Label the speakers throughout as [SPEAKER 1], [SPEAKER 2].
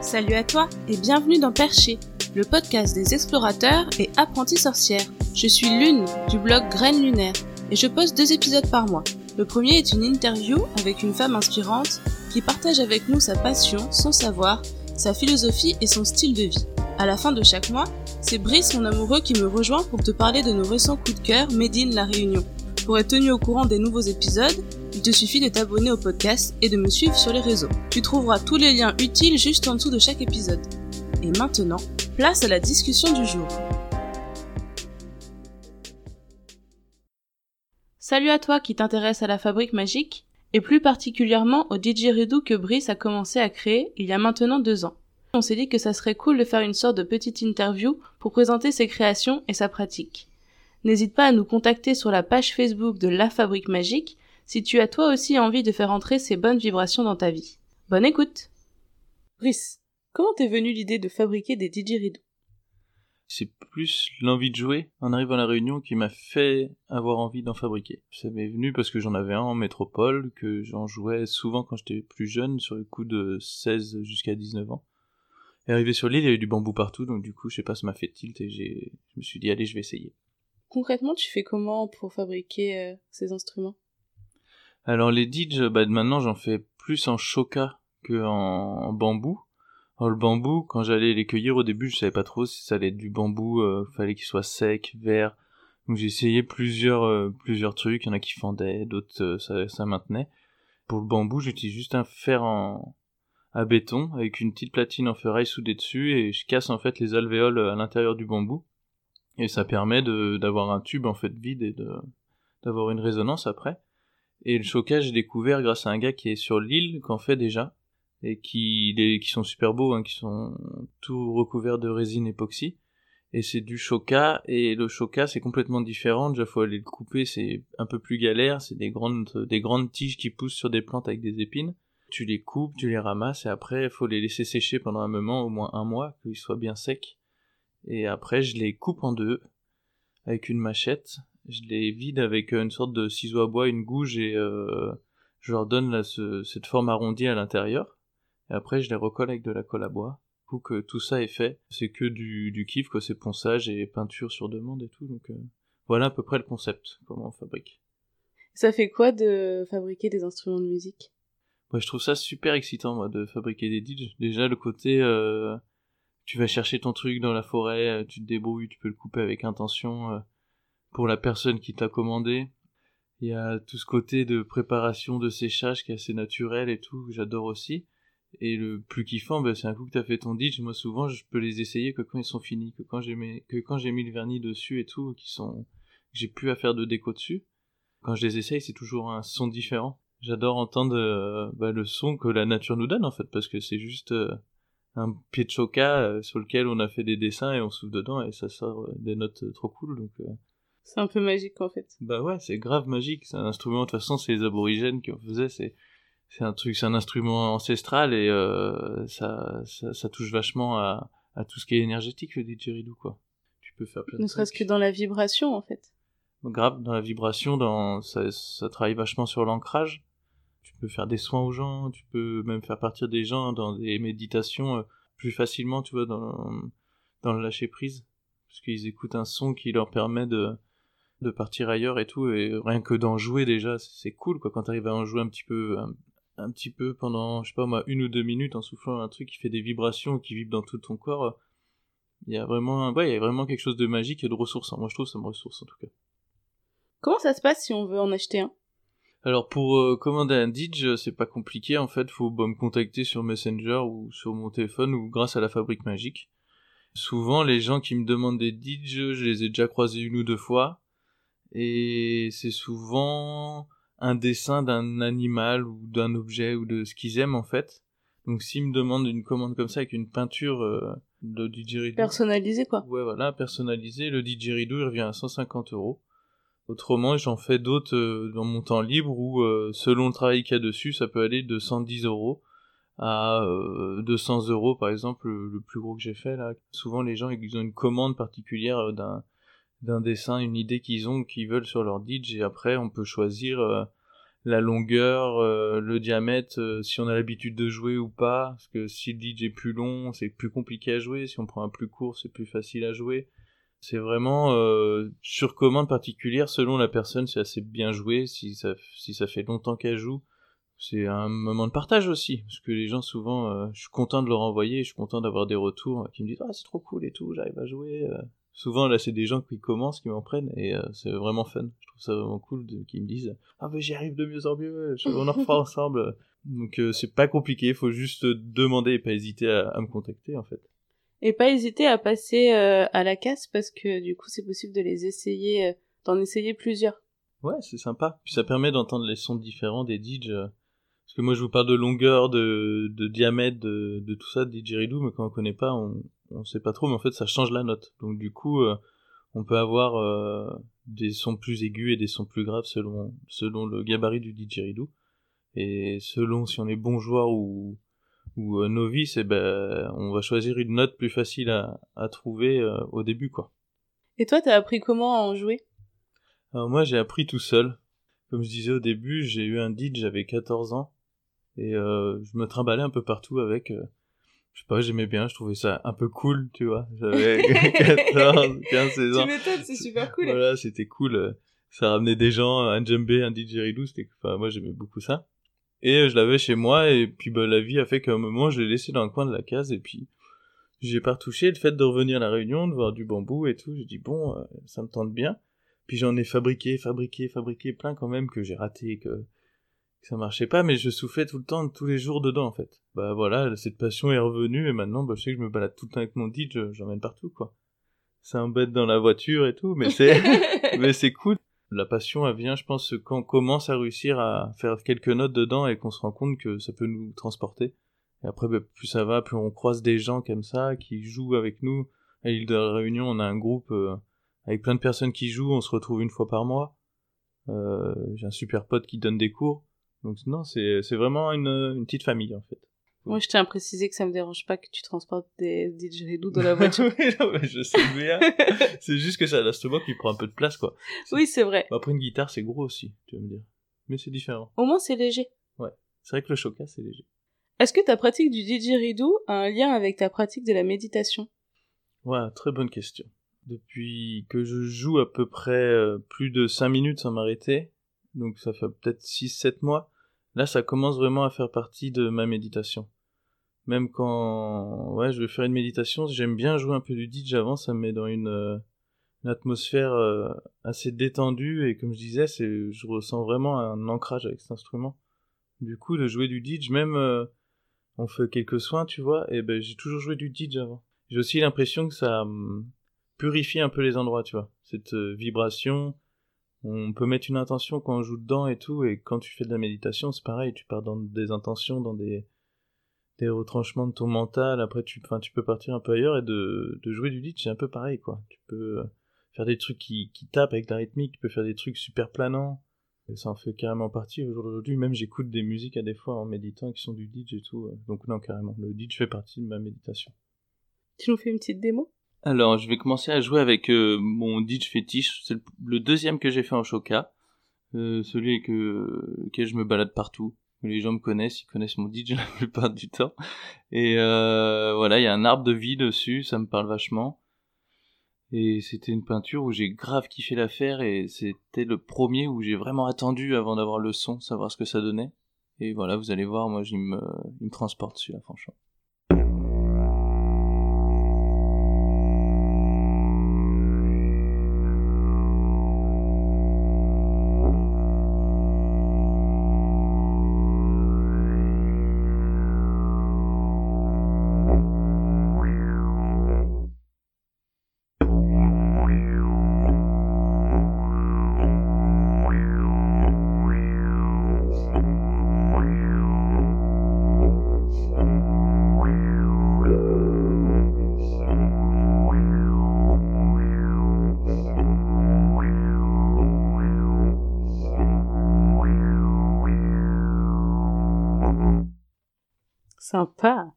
[SPEAKER 1] Salut à toi et bienvenue dans Perché, le podcast des explorateurs et apprentis sorcières. Je suis Lune du blog Graines Lunaire et je poste deux épisodes par mois. Le premier est une interview avec une femme inspirante qui partage avec nous sa passion, son savoir, sa philosophie et son style de vie. À la fin de chaque mois, c'est Brice, mon amoureux, qui me rejoint pour te parler de nos récents coups de cœur Made La Réunion. Pour être tenu au courant des nouveaux épisodes, il te suffit de t'abonner au podcast et de me suivre sur les réseaux. Tu trouveras tous les liens utiles juste en dessous de chaque épisode. Et maintenant, place à la discussion du jour. Salut à toi qui t'intéresse à la fabrique magique, et plus particulièrement au didgeridoo que Brice a commencé à créer il y a maintenant deux ans. On s'est dit que ça serait cool de faire une sorte de petite interview pour présenter ses créations et sa pratique. N'hésite pas à nous contacter sur la page Facebook de La Fabrique Magique si tu as toi aussi envie de faire entrer ces bonnes vibrations dans ta vie. Bonne écoute Brice, comment t'es venue l'idée de fabriquer des didgeridoo?
[SPEAKER 2] C'est plus l'envie de jouer en arrivant à la Réunion qui m'a fait avoir envie d'en fabriquer. Ça m'est venu parce que j'en avais un en métropole, que j'en jouais souvent quand j'étais plus jeune, sur le coup de 16 jusqu'à 19 ans. Et arrivé sur l'île, il y avait du bambou partout, donc du coup, je sais pas, ça m'a fait tilt et je me suis dit, allez, je vais essayer.
[SPEAKER 1] Concrètement, tu fais comment pour fabriquer euh, ces instruments?
[SPEAKER 2] Alors les didges, bah maintenant j'en fais plus en choca que en, bambou. Alors le bambou, quand j'allais les cueillir au début, je savais pas trop si ça allait être du bambou, euh, fallait qu'il soit sec, vert. Donc j'ai essayé plusieurs euh, plusieurs trucs, il y en a qui fendaient, d'autres euh, ça, ça maintenait. Pour le bambou, j'utilise juste un fer en à béton avec une petite platine en ferraille soudée dessus et je casse en fait les alvéoles à l'intérieur du bambou et ça permet d'avoir un tube en fait vide et d'avoir une résonance après. Et le chocage, j'ai découvert grâce à un gars qui est sur l'île, qu'en fait déjà, et qui, qui sont super beaux, hein, qui sont tout recouverts de résine époxy. Et c'est du choca, et le choca c'est complètement différent, déjà faut aller le couper, c'est un peu plus galère, c'est des grandes, des grandes tiges qui poussent sur des plantes avec des épines. Tu les coupes, tu les ramasses, et après il faut les laisser sécher pendant un moment, au moins un mois, qu'ils soient bien secs. Et après je les coupe en deux, avec une machette, je les vide avec une sorte de ciseau à bois, une gouge et euh, je leur donne là, cette forme arrondie à l'intérieur. Et après, je les recolle avec de la colle à bois. Pour que tout ça est fait, c'est que du, du kiff, quoi. C'est ponçage et peinture sur demande et tout. Donc euh, voilà à peu près le concept, comment on fabrique.
[SPEAKER 1] Ça fait quoi de fabriquer des instruments de musique?
[SPEAKER 2] Ouais, je trouve ça super excitant, moi, de fabriquer des DJs. Déjà, le côté, euh, tu vas chercher ton truc dans la forêt, tu te débrouilles, tu peux le couper avec intention pour la personne qui t'a commandé. Il y a tout ce côté de préparation de séchage qui est assez naturel et tout, j'adore aussi. Et le plus kiffant, ben, c'est un coup que t'as fait ton ditch. Moi, souvent, je peux les essayer que quand ils sont finis, que quand j'ai mis, que quand j'ai mis le vernis dessus et tout, qui sont, j'ai plus à faire de déco dessus. Quand je les essaye, c'est toujours un son différent. J'adore entendre bah, le son que la nature nous donne en fait, parce que c'est juste euh, un pied de choca euh, sur lequel on a fait des dessins et on souffle dedans et ça sort des notes trop cool. Donc
[SPEAKER 1] c'est un peu magique en fait.
[SPEAKER 2] Bah ouais, c'est grave magique. C'est un instrument, de toute façon, c'est les aborigènes qui en faisaient. C'est, c'est un truc, c'est un instrument ancestral et euh, ça, ça, ça, touche vachement à, à tout ce qui est énergétique, le didgeridoo, quoi. Tu peux faire plein
[SPEAKER 1] Ne serait-ce que dans la vibration en fait.
[SPEAKER 2] Grave, dans la vibration, dans, ça, ça travaille vachement sur l'ancrage. Tu peux faire des soins aux gens, tu peux même faire partir des gens dans des méditations euh, plus facilement, tu vois, dans, dans le lâcher prise. Parce qu'ils écoutent un son qui leur permet de, de partir ailleurs et tout et rien que d'en jouer déjà c'est cool quoi. Quand t'arrives à en jouer un petit peu un, petit peu pendant je sais pas moi une ou deux minutes en soufflant un truc qui fait des vibrations qui vibre dans tout ton corps il y a vraiment ouais il y a vraiment quelque chose de magique et de ressourçant. Moi je trouve ça me ressource en tout cas.
[SPEAKER 1] Comment ça se passe si on veut en acheter un?
[SPEAKER 2] Alors pour euh, commander un Didge, c'est pas compliqué en fait, faut bah, me contacter sur Messenger ou sur mon téléphone ou grâce à la fabrique magique. Souvent les gens qui me demandent des Didge, je les ai déjà croisés une ou deux fois et c'est souvent un dessin d'un animal ou d'un objet ou de ce qu'ils aiment en fait. Donc s'ils me demandent une commande comme ça avec une peinture euh, de didgeridoo...
[SPEAKER 1] Personnalisé quoi.
[SPEAKER 2] Ouais voilà, personnalisé, le didgeridoo il revient à 150 euros. Autrement j'en fais d'autres euh, dans mon temps libre où euh, selon le travail qu'il y a dessus ça peut aller de 110 euros à 200 euros par exemple le plus gros que j'ai fait là. Souvent les gens ils ont une commande particulière d'un d'un dessin, une idée qu'ils ont, qu'ils veulent sur leur Didge, et après on peut choisir euh, la longueur, euh, le diamètre, euh, si on a l'habitude de jouer ou pas. Parce que si le DJ est plus long, c'est plus compliqué à jouer. Si on prend un plus court, c'est plus facile à jouer. C'est vraiment sur commande particulière selon la personne. C'est assez bien joué. Si ça, si ça fait longtemps qu'elle joue, c'est un moment de partage aussi. Parce que les gens souvent, euh, je suis content de leur envoyer, je suis content d'avoir des retours qui me disent ah c'est trop cool et tout, j'arrive à jouer souvent là c'est des gens qui commencent qui m'en prennent et euh, c'est vraiment fun. Je trouve ça vraiment cool qui me disent ah mais j'y arrive de mieux en mieux on en refera ensemble. Donc euh, c'est pas compliqué faut juste demander et pas hésiter à, me contacter en fait.
[SPEAKER 1] Et pas hésiter à passer euh, à la casse parce que du coup c'est possible de les essayer d'en essayer plusieurs.
[SPEAKER 2] Ouais c'est sympa. Puis ça permet d'entendre les sons différents des DJ parce que moi je vous parle de longueur de, de diamètre de, de tout ça de didgeridoo mais quand on connaît pas on, on sait pas trop, mais en fait ça change la note. Donc du coup, euh, on peut avoir euh, des sons plus aigus et des sons plus graves selon selon le gabarit du didgeridoo. Et selon si on est bon joueur ou ou euh, novice, et eh ben on va choisir une note plus facile à, à trouver au début quoi.
[SPEAKER 1] Et toi, t'as appris comment à en jouer?
[SPEAKER 2] Alors moi, j'ai appris tout seul. Comme je disais au début, j'ai eu un didge, j'avais 14 ans et je me trimballais un peu partout avec je sais pas, j'aimais bien, je trouvais ça un peu cool, tu vois. J'avais 14, 15, 16 ans.
[SPEAKER 1] Tu m'étonnes, c'est super cool.
[SPEAKER 2] Voilà, c'était cool. Ça ramenait des gens, un djembé, un didgeridoo, c'était, enfin, moi j'aimais beaucoup ça. Et je l'avais chez moi, et puis bah, la vie a fait qu'à un moment, je l'ai laissé dans le coin de la case, et puis j'ai pas retouché. Le fait de revenir à la réunion, de voir du bambou et tout, j'ai dit bon, euh, ça me tente bien. Puis j'en ai fabriqué, fabriqué, fabriqué plein quand même que j'ai raté, que ça marchait pas, mais je soufflais tout le temps, tous les jours dedans, en fait. Bah voilà, cette passion est revenue, et maintenant, bah, je sais que je me balade tout le temps avec mon DJ, j'emmène partout, quoi. C'est un bête dans la voiture et tout, mais c'est, mais c'est cool. La passion, elle vient, je pense, quand on commence à réussir à faire quelques notes dedans et qu'on se rend compte que ça peut nous transporter. Et après, bah, plus ça va, plus on croise des gens comme ça, qui jouent avec nous. À l'île de la Réunion, on a un groupe euh, avec plein de personnes qui jouent, on se retrouve une fois par mois. Euh, j'ai un super pote qui donne des cours. Donc non, c'est vraiment une, une petite famille en fait.
[SPEAKER 1] Moi, je tiens à préciser que ça me dérange pas que tu transportes des didgeridoo dans la voiture.
[SPEAKER 2] oui, non, mais je sais bien. c'est juste que ça la moi qui prend un peu de place, quoi.
[SPEAKER 1] Oui, c'est vrai.
[SPEAKER 2] Après, une guitare, c'est gros aussi, tu vas me dire. Mais c'est différent.
[SPEAKER 1] Au moins, c'est léger.
[SPEAKER 2] Ouais. C'est vrai que le choca, c'est léger.
[SPEAKER 1] Est-ce que ta pratique du didgeridoo a un lien avec ta pratique de la méditation?
[SPEAKER 2] Ouais, très bonne question. Depuis que je joue à peu près euh, plus de 5 minutes sans m'arrêter, donc ça fait peut-être 6-7 mois, là ça commence vraiment à faire partie de ma méditation. Même quand ouais, je vais faire une méditation, j'aime bien jouer un peu du DJ avant, ça me met dans une, euh, atmosphère euh, assez détendue et comme je disais, c'est je ressens vraiment un ancrage avec cet instrument. Du coup, de jouer du DJ, même euh, on fait quelques soins, tu vois, et ben j'ai toujours joué du DJ avant. J'ai aussi l'impression que ça hum, purifie un peu les endroits, tu vois. Cette vibration, on peut mettre une intention quand on joue dedans et tout, et quand tu fais de la méditation, c'est pareil, tu pars dans des intentions, dans des, retranchements de ton mental, après tu, tu peux partir un peu ailleurs, et de, jouer du lit, c'est un peu pareil, quoi. Tu peux euh, faire des trucs qui, qui tapent avec la rythmique, tu peux faire des trucs super planants, et ça en fait carrément partie aujourd'hui, même j'écoute des musiques à des fois en méditant qui sont du DJ et tout, euh, donc non, carrément, le DJ fait partie de ma méditation.
[SPEAKER 1] Tu nous fais une petite démo?
[SPEAKER 2] Alors, je vais commencer à jouer avec euh, mon Ditch fétiche. C'est le, deuxième que j'ai fait en Shoka. Euh, celui avec lequel je me balade partout. Les gens me connaissent, ils connaissent mon Ditch la plupart du temps. Et euh, voilà, il y a un arbre de vie dessus, ça me parle vachement. Et c'était une peinture où j'ai grave kiffé la faire et c'était le premier où j'ai vraiment attendu avant d'avoir le son, savoir ce que ça donnait. Et voilà, vous allez voir, moi, il me, il me transporte celui-là, franchement.
[SPEAKER 1] Sympa.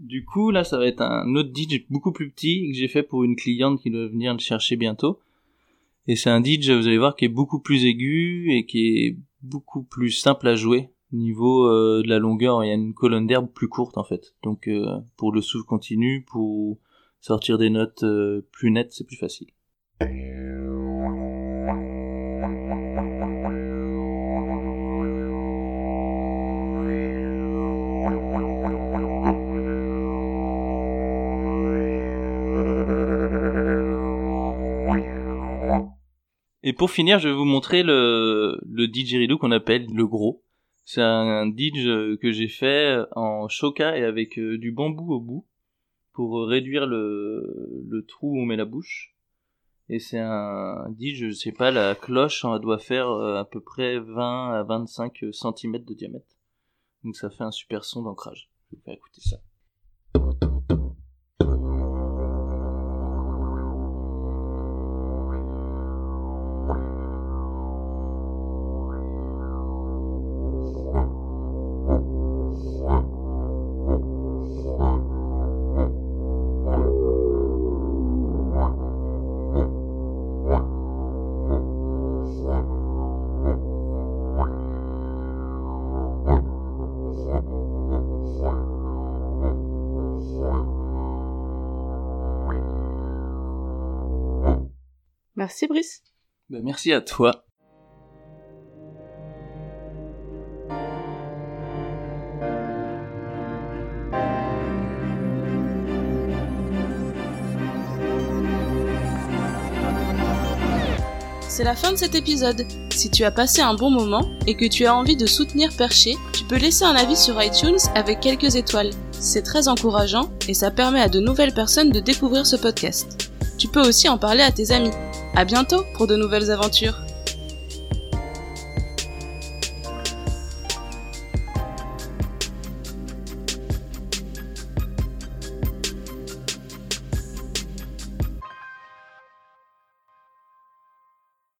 [SPEAKER 2] Du coup, là, ça va être un autre DJ beaucoup plus petit que j'ai fait pour une cliente qui doit venir le chercher bientôt. Et c'est un DJ, vous allez voir, qui est beaucoup plus aigu et qui est beaucoup plus simple à jouer. Niveau euh, de la longueur, il y a une colonne d'herbe plus courte en fait. Donc euh, pour le souffle continu, pour sortir des notes euh, plus nettes, c'est plus facile. Pour finir, je vais vous montrer le, le qu'on appelle le gros. C'est un, didge que j'ai fait en choca et avec euh, du bambou au bout pour réduire le, trou où on met la bouche. Et c'est un didge, je sais pas, la cloche elle doit faire euh, à peu près 20 à 25 cm de diamètre. Donc ça fait un super son d'ancrage. Je vais vous faire écouter ça.
[SPEAKER 1] Merci Brice.
[SPEAKER 2] Ben, merci à toi.
[SPEAKER 1] C'est la fin de cet épisode. Si tu as passé un bon moment et que tu as envie de soutenir Perché, tu peux laisser un avis sur iTunes avec quelques étoiles. C'est très encourageant et ça permet à de nouvelles personnes de découvrir ce podcast. Tu peux aussi en parler à tes amis. À bientôt pour de nouvelles aventures.